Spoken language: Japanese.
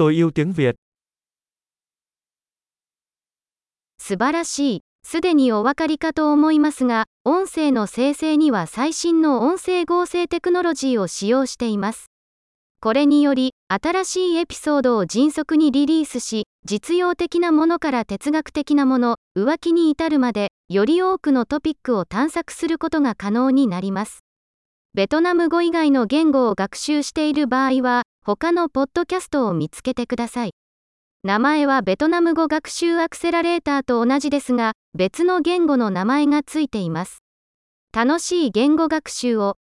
Tôi yêu tiếng Việt. 素晴らしい。すでにお分かりかと思いますが、音声の生成には最新の音声合成テクノロジーを使用しています。これにより、新しいエピソードを迅速にリリースし、実用的なものから哲学的なもの、浮気に至るまで、より多くのトピックを探索することが可能になります。ベトナム語以外の言語を学習している場合は、他のポッドキャストを見つけてください。名前はベトナム語学習アクセラレーターと同じですが、別の言語の名前がついています。楽しい言語学習を。